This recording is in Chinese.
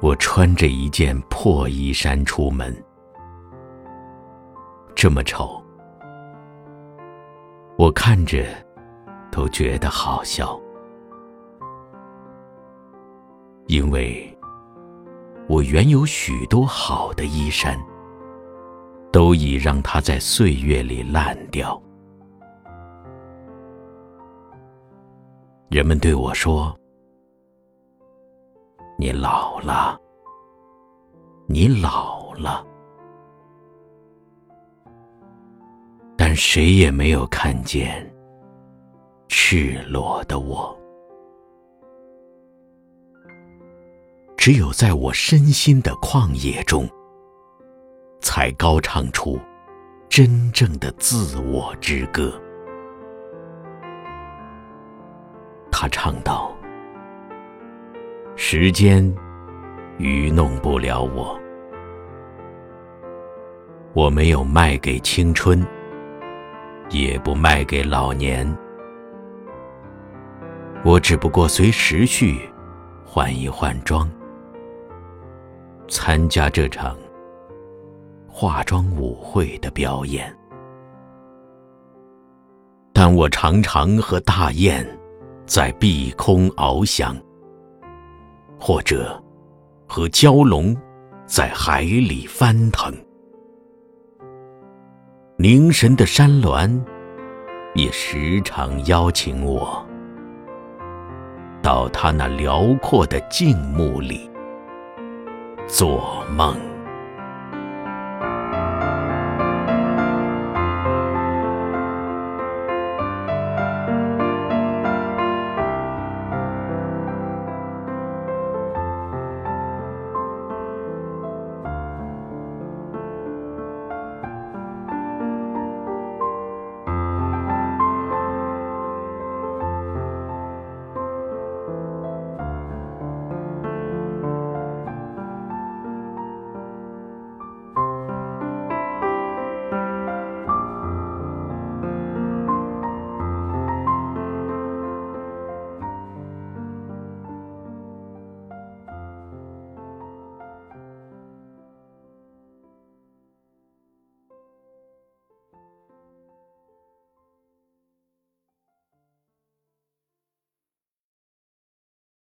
我穿着一件破衣衫出门，这么丑，我看着都觉得好笑，因为我原有许多好的衣衫，都已让它在岁月里烂掉。人们对我说：“你老了，你老了。”但谁也没有看见赤裸的我。只有在我身心的旷野中，才高唱出真正的自我之歌。他唱道：“时间愚弄不了我，我没有卖给青春，也不卖给老年，我只不过随时序换一换装，参加这场化妆舞会的表演。但我常常和大雁。”在碧空翱翔，或者和蛟龙在海里翻腾。凝神的山峦也时常邀请我到他那辽阔的静穆里做梦。